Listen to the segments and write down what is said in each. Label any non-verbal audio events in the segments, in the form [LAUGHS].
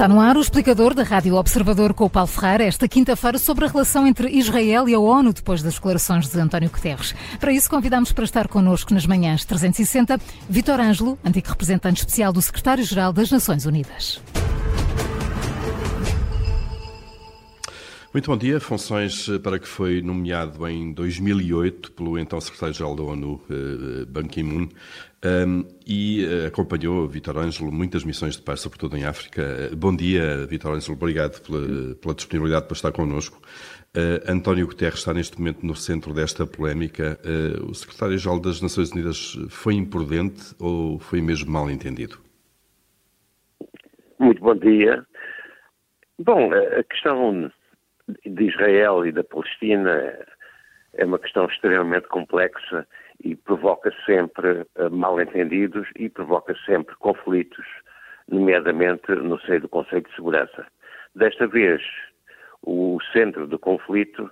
Está no ar o explicador da Rádio Observador com o Paulo Ferreira esta quinta-feira sobre a relação entre Israel e a ONU depois das declarações de António Guterres. Para isso convidamos para estar connosco nas manhãs 360 Vitor Ângelo, antigo representante especial do Secretário-Geral das Nações Unidas. Muito bom dia. Funções para que foi nomeado em 2008 pelo então secretário-geral da ONU, eh, Ban Ki-moon, um, e acompanhou Vitor Ângelo muitas missões de paz, sobretudo em África. Bom dia, Vitor Ângelo, obrigado pela, pela, disponibilidade para estar connosco. Uh, António Guterres está neste momento no centro desta polémica. Uh, o secretário-geral das Nações Unidas foi imprudente ou foi mesmo mal entendido? Muito bom dia. Bom, a questão de Israel e da Palestina é uma questão extremamente complexa e provoca sempre uh, mal-entendidos e provoca sempre conflitos, nomeadamente no seio do Conselho de Segurança. Desta vez, o centro do conflito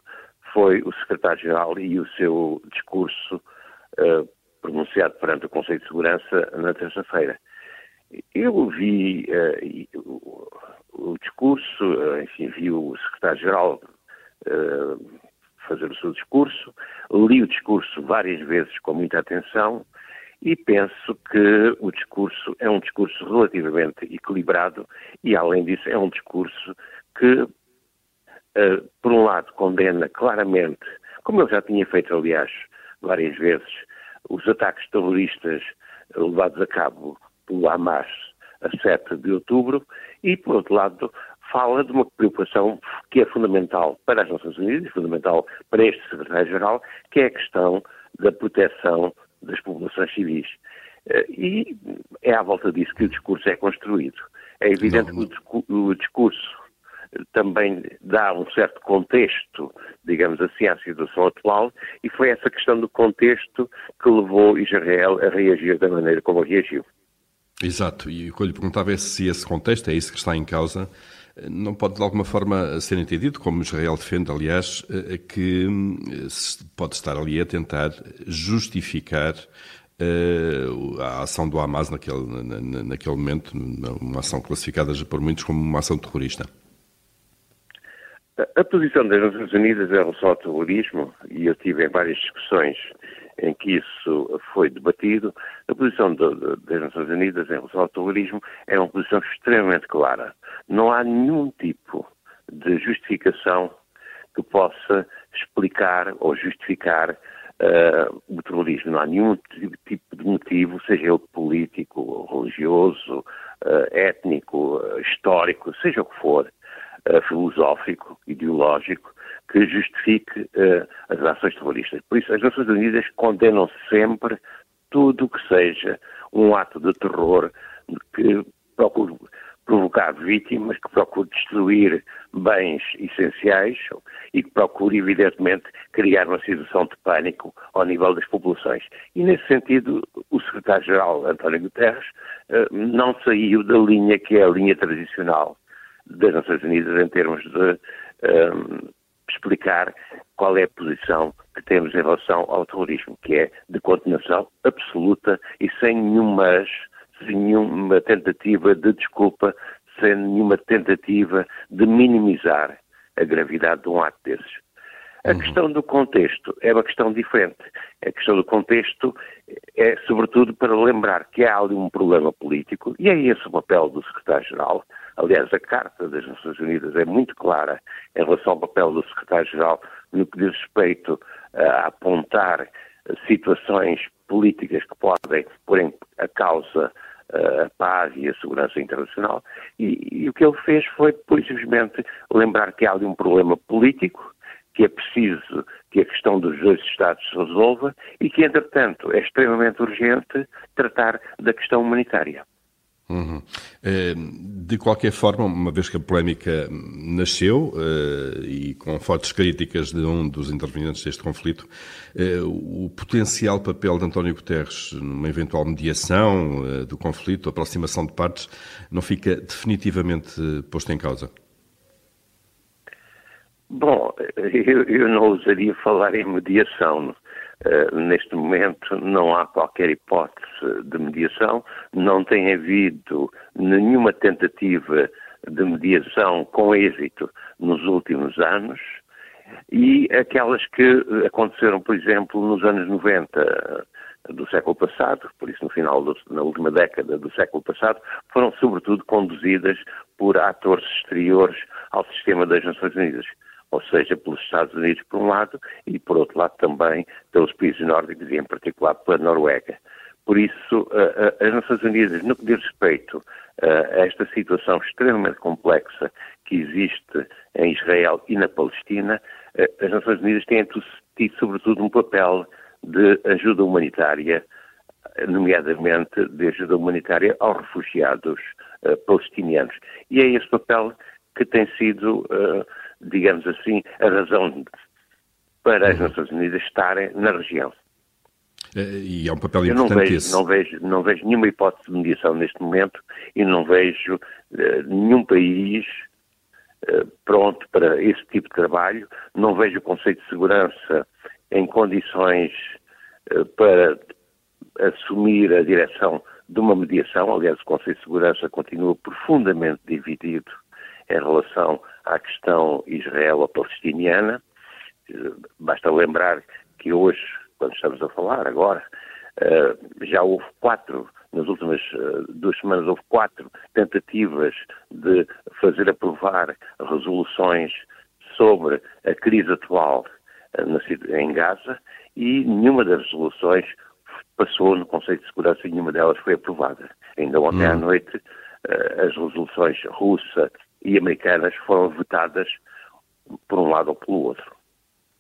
foi o secretário-geral e o seu discurso uh, pronunciado perante o Conselho de Segurança na terça-feira. Eu vi uh, o, discurso, enfim, vi o secretário-geral fazer o seu discurso, li o discurso várias vezes com muita atenção e penso que o discurso é um discurso relativamente equilibrado e, além disso, é um discurso que, uh, por um lado, condena claramente, como ele já tinha feito, aliás, várias vezes, os ataques terroristas levados a cabo pelo Hamas a 7 de outubro e, por outro lado, fala de uma preocupação que é fundamental para as Nações Unidas, fundamental para este secretário-geral, que é a questão da proteção das populações civis. Eh, e é à volta disso que o discurso é construído. É evidente que o discurso também dá um certo contexto, digamos assim, à situação atual, e foi essa questão do contexto que levou Israel a reagir da maneira como reagiu. Exato, e o que eu lhe perguntava é se esse contexto é isso que está em causa não pode de alguma forma ser entendido, como Israel defende, aliás, eh, que eh, pode estar ali a tentar justificar eh, a ação do Hamas naquele, naquele momento, uma ação classificada por muitos como uma ação terrorista. A posição das Nações Unidas em relação ao terrorismo, e eu tive em várias discussões em que isso foi debatido, a posição de, de, das Nações Unidas em relação ao terrorismo é uma posição extremamente clara. Não há nenhum tipo de justificação que possa explicar ou justificar uh, o terrorismo. Não há nenhum tipo de motivo, seja ele político, religioso, uh, étnico, uh, histórico, seja o que for, filosófico, ideológico, que justifique uh, as ações terroristas. Por isso, as Nações Unidas condenam sempre tudo o que seja um ato de terror que procure provocar vítimas, que procure destruir bens essenciais e que procure, evidentemente, criar uma situação de pânico ao nível das populações. E, nesse sentido, o secretário-geral, António Guterres, uh, não saiu da linha que é a linha tradicional das Nações Unidas em termos de um, explicar qual é a posição que temos em relação ao terrorismo, que é de condenação absoluta e sem nenhuma, sem nenhuma tentativa de desculpa, sem nenhuma tentativa de minimizar a gravidade de um ato desses. A uhum. questão do contexto é uma questão diferente. A questão do contexto é, sobretudo, para lembrar que há ali um problema político, e é esse o papel do secretário-geral, Aliás, a Carta das Nações Unidas é muito clara em relação ao papel do secretário-geral no que diz respeito a apontar situações políticas que podem pôr em causa a paz e a segurança internacional. E, e o que ele fez foi, por simplesmente, lembrar que há ali um problema político, que é preciso que a questão dos dois Estados se resolva e que, entretanto, é extremamente urgente tratar da questão humanitária. Uhum. Eh, de qualquer forma, uma vez que a polémica nasceu eh, e com fortes críticas de um dos intervenientes deste conflito, eh, o potencial papel de António Guterres numa eventual mediação do conflito, aproximação de partes, não fica definitivamente posto em causa? Bom, [LAUGHS] eu, eu não ousaria falar em mediação. Uh, neste momento não há qualquer hipótese de mediação, não tem havido nenhuma tentativa de mediação com êxito nos últimos anos. E aquelas que aconteceram, por exemplo, nos anos 90 do século passado, por isso no final, do, na última década do século passado, foram sobretudo conduzidas por atores exteriores ao sistema das Nações Unidas, ou seja, pelos Estados Unidos por um lado e por outro lado também pelos países nórdicos e em particular pela Noruega. Por isso, as Nações Unidas, no que diz respeito a esta situação extremamente complexa que existe em Israel e na Palestina, as Nações Unidas têm tido, sobretudo, um papel de ajuda humanitária, nomeadamente de ajuda humanitária aos refugiados palestinianos. E é esse papel que tem sido, digamos assim, a razão para as uhum. Nações Unidas estarem na região. Eh, e é um papel importante Eu não vejo, esse. Não vejo, não vejo nenhuma hipótese de mediação neste momento e não vejo uh, nenhum país uh, pronto para esse tipo de trabalho. Não vejo o conceito de segurança em condições uh, para assumir a direção de uma mediação. Aliás, o Conselho de Segurança continua profundamente dividido em relação à questão israelo-palestiniana. Basta lembrar que hoje quando estamos a falar agora, uh, já houve quatro, nas últimas uh, duas semanas houve quatro tentativas de fazer aprovar resoluções sobre a crise atual em Gaza e nenhuma das resoluções passou no Conselho de Segurança e nenhuma delas foi aprovada. Ainda ontem hum. à noite as resoluções russa e americanas foram votadas por um lado ou pelo outro.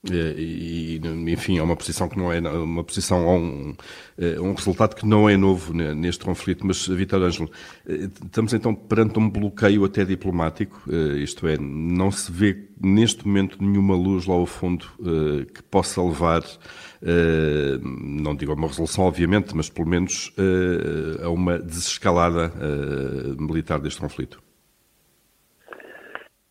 É, e, enfim, é uma posição que não é uma posição um, é, um resultado que não é novo neste conflito. Mas, Vitor Ângelo, é, estamos então perante um bloqueio até diplomático, isto é, não se vê neste momento nenhuma luz lá ao fundo que possa levar, não digo a uma resolução, obviamente, mas pelo menos a uma desescalada militar deste conflito.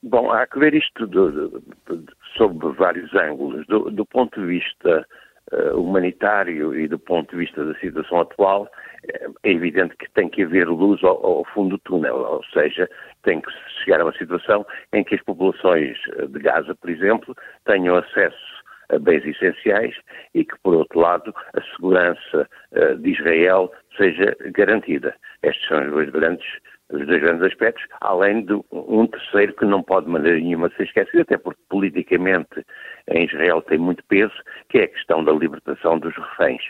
Bom, há que ver isto de, de, de, sob vários ângulos. Do, do ponto de vista uh, humanitário e do ponto de vista da situação atual, é, evidente que tem que haver luz ao, ao, fundo do túnel, ou seja, tem que chegar a uma situação em que as populações eh, de Gaza, por exemplo, tenham acesso a bens essenciais e que, por outro lado, a segurança uh, de Israel seja garantida. Estes são os dois grandes os dois grandes aspectos, além de um terceiro que não pode de maneira nenhuma ser esquecido, até porque politicamente em Israel tem muito peso, que é a questão da libertação dos reféns.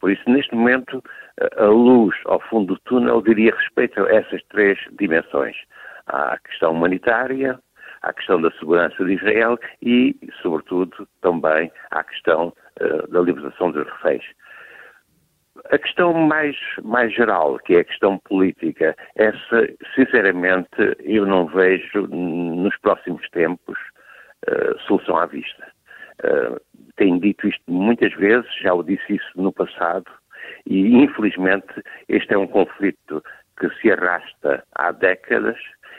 Por isso, neste momento, a luz ao fundo do túnel diria respeito a essas três dimensões. A questão humanitária, à questão da segurança de Israel e, sobretudo, também à questão uh, da libertação dos reféns. A questão mais, mais geral, que é a questão política, essa, sinceramente, eu não vejo nos próximos tempos uh, solução à vista. Uh, tenho dito isto muitas vezes, já o disse isso no passado, e infelizmente este é um conflito que se arrasta há décadas,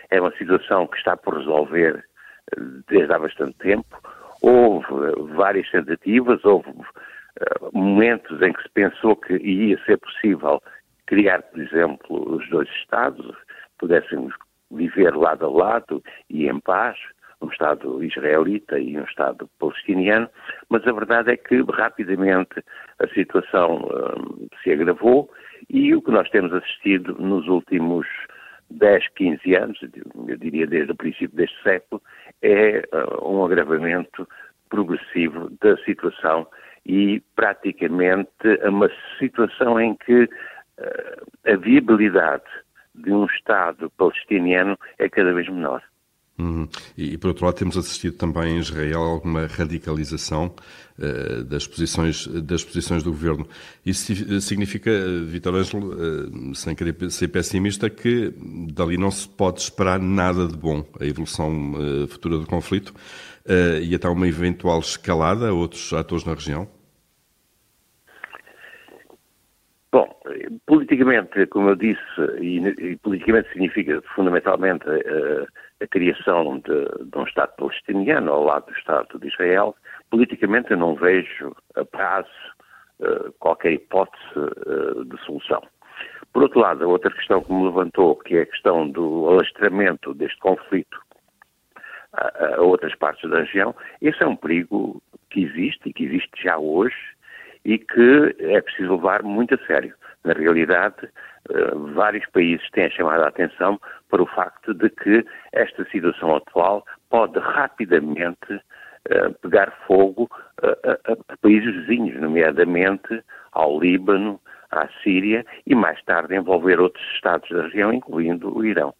é uma situação que está por resolver eh, desde há bastante tempo. Houve várias tentativas, houve momentos em que se pensou que ia ser possível criar, por exemplo, os dois Estados, pudéssemos viver lado a lado e em paz, um Estado israelita e um Estado palestiniano, mas a verdade é que rapidamente a situação um, se agravou e o que nós temos assistido nos últimos 10, 15 anos, eu diria desde o princípio deste século, é uh, um agravamento progressivo da situação e praticamente uma situação em que uh, a viabilidade de um Estado palestiniano é cada vez menor. Uhum. E, por outro lado, temos assistido também em Israel alguma radicalização uh, das, posições, das posições do governo. Isso significa, Vitor Ângelo, uh, sem querer ser pessimista, que dali não se pode esperar nada de bom a evolução uh, futura do conflito e até uma eventual escalada a outros atores na região? Politicamente, como eu disse, e, e politicamente significa fundamentalmente a, a criação de, de, um Estado palestiniano ao lado do Estado de Israel, politicamente eu não vejo a prazo uh, qualquer hipótese uh, de solução. Por outro lado, a outra questão que me levantou, que é a questão do alastramento deste conflito a, a outras partes da região, esse é um perigo que existe e que existe já hoje e que é preciso levar muito a sério. Na realidade, uh, vários países têm chamado a atenção para o facto de que esta situação atual pode rapidamente uh, pegar fogo a países vizinhos, nomeadamente ao Líbano, à Síria e mais tarde envolver outros Estados da região, incluindo o Irão.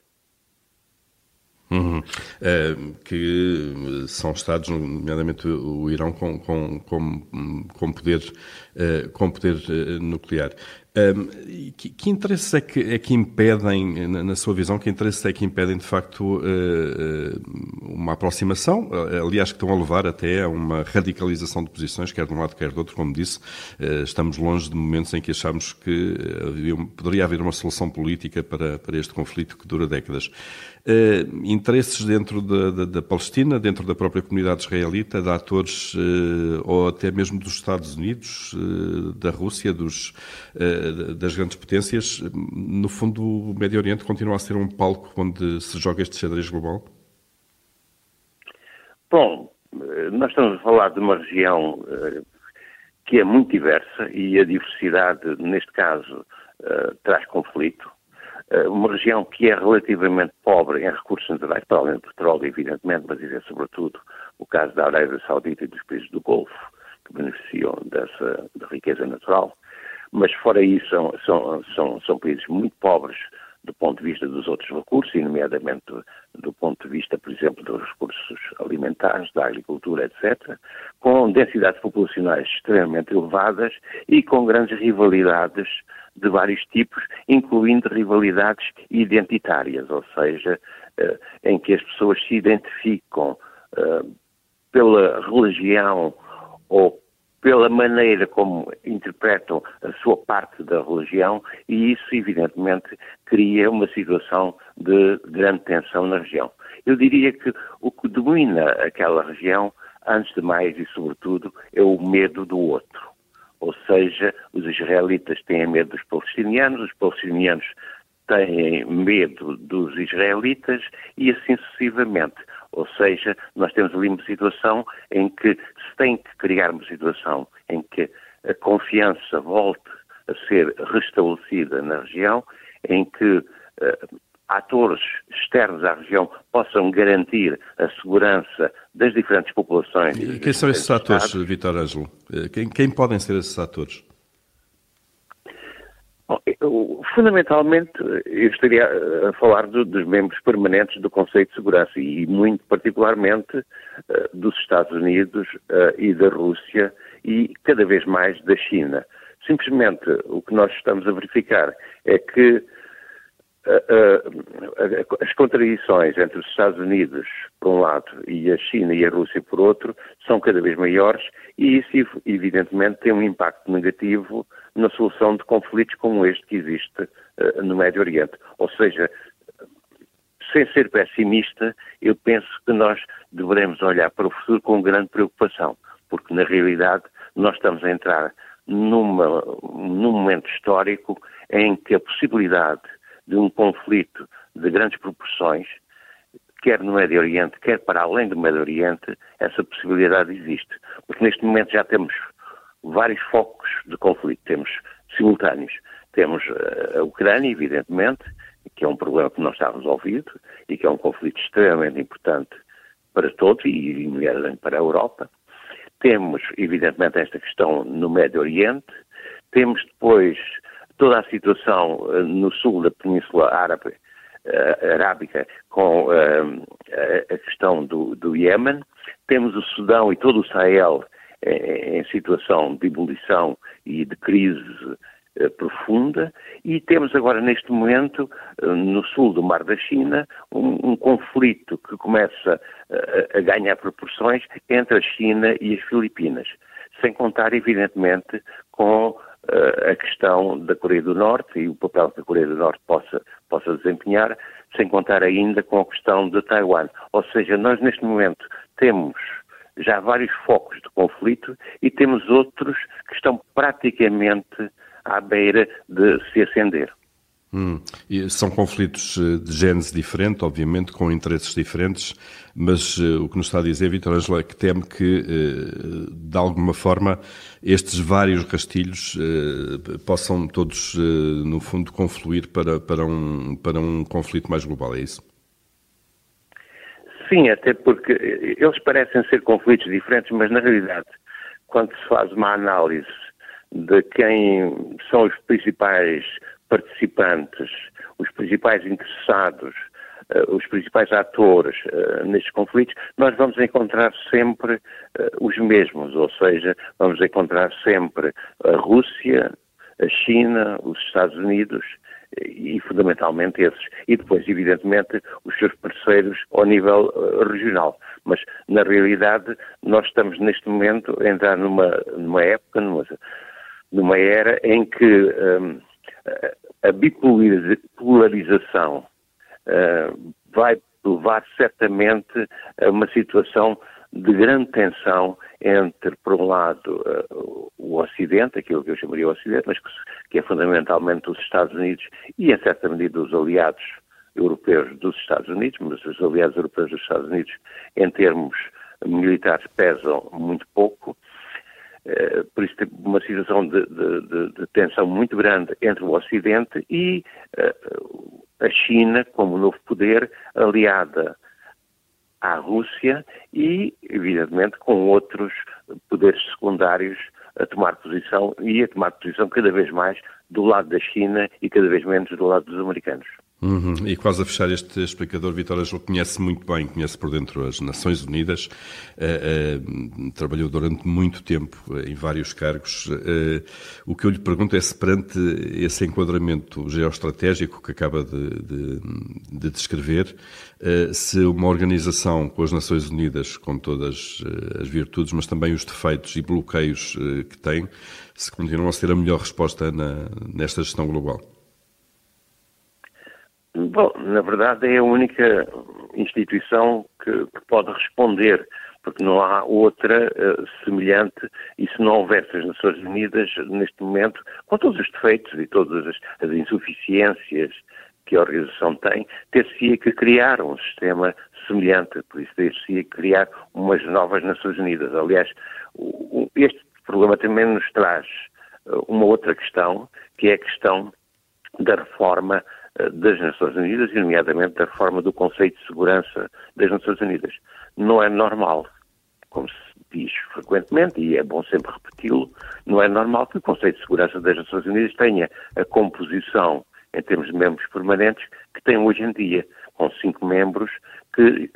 Uhum. Uh, que são Estados, nomeadamente o Irão, com, com, com, com poder, uh, com poder uh, nuclear. Um, que, que, interesses é que, é que impedem, na, na, sua visão, que interesses é que impedem de facto uh, uma aproximação, aliás, que estão a levar até a uma radicalização de posições, quer de um lado, quer do outro, como disse, uh, estamos longe de momentos em que achamos que poderia haver uma solução política para, para este conflito que dura décadas. Interesses dentro da, da, da, Palestina, dentro da própria comunidade israelita, de atores ou até mesmo dos Estados Unidos, da Rússia, dos das grandes potências, no fundo o Médio Oriente continua a ser um palco onde se joga este xadrez global? Bom, nós estamos a falar de uma região eh, que é muito diversa e a diversidade, neste caso, eh, traz conflito. Eh, uma região que é relativamente pobre em recursos naturais, para além do petróleo, evidentemente, mas isso é sobretudo o caso da Arábia Saudita e dos países do Golfo, que beneficiam dessa da riqueza natural mas fora isso são, são, são, são países muito pobres do ponto de vista dos outros recursos, e nomeadamente do, do, ponto de vista, por exemplo, dos recursos alimentares, da agricultura, etc., com densidades populacionais extremamente elevadas e com grandes rivalidades de vários tipos, incluindo rivalidades identitárias, ou seja, eh, em que as pessoas se identificam eh, pela religião ou pela maneira como interpretam a sua parte da religião e isso, evidentemente, cria uma situação de grande tensão na região. Eu diria que o que domina aquela região, antes de mais e sobretudo, é o medo do outro. Ou seja, os israelitas têm medo dos palestinianos, os palestinianos têm medo dos israelitas e assim sucessivamente. Ou seja, nós temos ali uma situação em que se tem que criar uma situação em que a confiança volte a ser restabelecida na região, em que uh, atores externos à região possam garantir a segurança das diferentes populações. E quem são esses atores, Vitor Ângelo? Eh, quem, quem podem ser esses atores? Fundamentalmente, eu estaria a falar do, dos membros permanentes do Conselho de Segurança e, muito particularmente, uh, dos Estados Unidos uh, e da Rússia e, cada vez mais, da China. Simplesmente, o que nós estamos a verificar é que as contradições entre os Estados Unidos, por um lado, e a China e a Rússia, por outro, são cada vez maiores e isso, evidentemente, tem um impacto negativo na solução de conflitos como este que existe uh, no Médio Oriente. Ou seja, sem ser pessimista, eu penso que nós devemos olhar para o futuro com grande preocupação, porque na realidade nós estamos a entrar numa, num momento histórico em que a possibilidade de um conflito de grandes proporções, quer no Médio Oriente, quer para além do Médio Oriente, essa possibilidade existe. Porque neste momento já temos vários focos de conflito. Temos simultâneos. Temos eh, a Ucrânia, evidentemente, que é um problema que não está resolvido e que é um conflito extremamente importante para todos e, nomeadamente, para a Europa. Temos, evidentemente, esta questão no Médio Oriente. Temos depois toda a situação eh, no sul da Península Árabe, uh, Arábica com uh, a questão do, do Iémen. Temos o Sudão e todo o Sahel em situação de ebulição e de crise eh, profunda e temos agora neste momento eh, no sul do Mar da China um, um conflito que começa a, a, ganhar proporções entre a China e as Filipinas, sem contar evidentemente com a questão da Coreia do Norte e o papel que a Coreia do Norte possa, possa desempenhar, sem contar ainda com a questão de Taiwan. Ou seja, nós neste momento temos já vários focos de conflito e temos outros que estão praticamente à beira de se acender. Hum. são conflitos eh, de gênese diferente, obviamente, com interesses diferentes, mas uh, o que nos está a dizer, Vitor Ângelo, é que teme que, uh, de alguma forma, estes vários rastilhos uh, possam todos, no fundo, confluir para, para, um, para um conflito mais global, é isso? Sim, até porque eles parecem ser conflitos diferentes, mas na realidade, quando se faz uma análise de quem são os principais participantes, os principais interessados, uh, os principais atores uh, nestes conflitos, nós vamos encontrar sempre uh, os mesmos, ou seja, vamos encontrar sempre a Rússia, a China, os Estados Unidos e fundamentalmente esses. E depois, evidentemente, os seus parceiros ao nível regional. Mas, na realidade, nós estamos neste momento a entrar numa, numa época, numa, numa era em que. Um, a bipolarização uh, vai levar certamente a uma situação de grande tensão entre, por um lado, uh, o Ocidente, aquilo que eu chamaria o Ocidente, mas que, que, é fundamentalmente os Estados Unidos e, em certa medida, os aliados europeus dos Estados Unidos, mas os aliados europeus dos Estados Unidos, em termos militares, pesam muito pouco, eh, por isso uma situação de, de, de, de, tensão muito grande entre o Ocidente e uh, a China como novo poder aliada à Rússia e, evidentemente, com outros poderes secundários a tomar posição e a tomar posição cada vez mais do lado da China e cada vez menos do lado dos americanos. Uhum. E quase a fechar este explicador, Vitor Angel conhece muito bem, conhece por dentro as Nações Unidas, uh, uh, trabalhou durante muito tempo uh, em vários cargos. o que eu lhe pergunto é se perante esse enquadramento geoestratégico que acaba de, de, de descrever, se uma organização com as Nações Unidas, com todas as virtudes, mas também os defeitos e bloqueios que tem, se continuam a ser a melhor resposta na, nesta gestão global. Bom, na verdade é a única instituição que, que pode responder, porque não há outra uh, semelhante e se não houvesse as Nações Unidas neste momento, com todos os defeitos e todas as, as insuficiências que a organização tem, ter-se-ia que criar um sistema semelhante, por isso ter-se-ia que criar umas novas Nações Unidas. Aliás, o, este problema também nos traz uh, uma outra questão, que é a questão da reforma das Nações Unidas, e nomeadamente da reforma do conceito de segurança das Nações Unidas. Não é normal, como se diz frequentemente, e é bom sempre repeti-lo, não é normal que o conceito de segurança das Nações Unidas tenha a composição, em termos de membros permanentes, que tem hoje em dia, com cinco membros que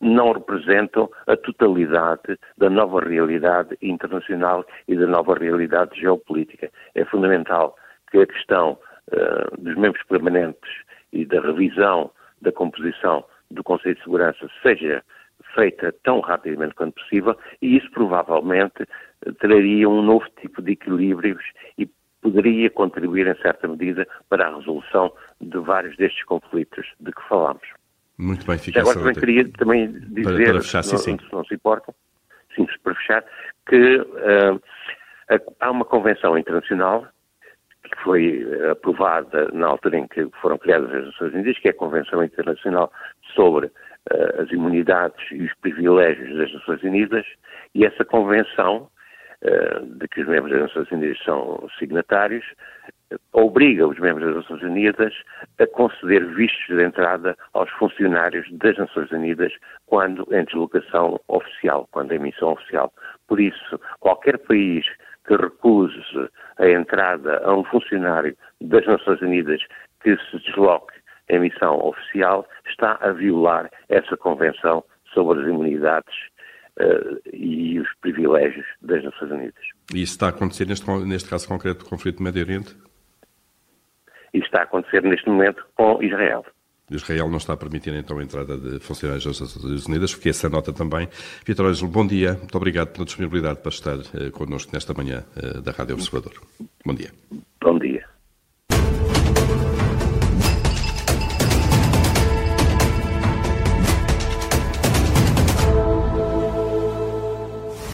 não representam a totalidade da nova realidade internacional e da nova realidade geopolítica. É fundamental que a questão eh, dos membros permanentes e da revisão da composição do Conselho de Segurança seja feita tão rapidamente quanto possível e isso provavelmente eh, traria um novo tipo de equilíbrios e poderia contribuir em certa medida para a resolução de vários destes conflitos de que falámos. Muito bem, fica Agora também queria também dizer, para, para fechar, sim, sim. se não se importa, simples para fechar, que uh, há uma convenção internacional que foi eh, aprovada na altura em que foram criadas as Nações Unidas, que é a Convenção Internacional sobre uh, as Imunidades e os Privilégios das Nações Unidas, e essa convenção, uh, de que os membros das Nações Unidas são signatários, uh, obriga os membros das Nações Unidas a conceder vistos de entrada aos funcionários das Nações Unidas quando em deslocação oficial, quando em missão oficial. Por isso, qualquer país que recuse a entrada a um funcionário das Nações Unidas que se desloque em missão oficial está a violar essa Convenção sobre as Imunidades uh, e os privilégios das Nações Unidas. E isso está a acontecer neste, neste caso concreto do conflito do Médio Oriente? Isso está a acontecer neste momento com Israel. Israel não está a permitir então a entrada de funcionários das Nações Unidas, fiquei essa nota também. Vitor Ângelo, bom dia, muito obrigado pela disponibilidade para estar uh, connosco nesta manhã uh, da Rádio Observador. Bom dia. Bom dia.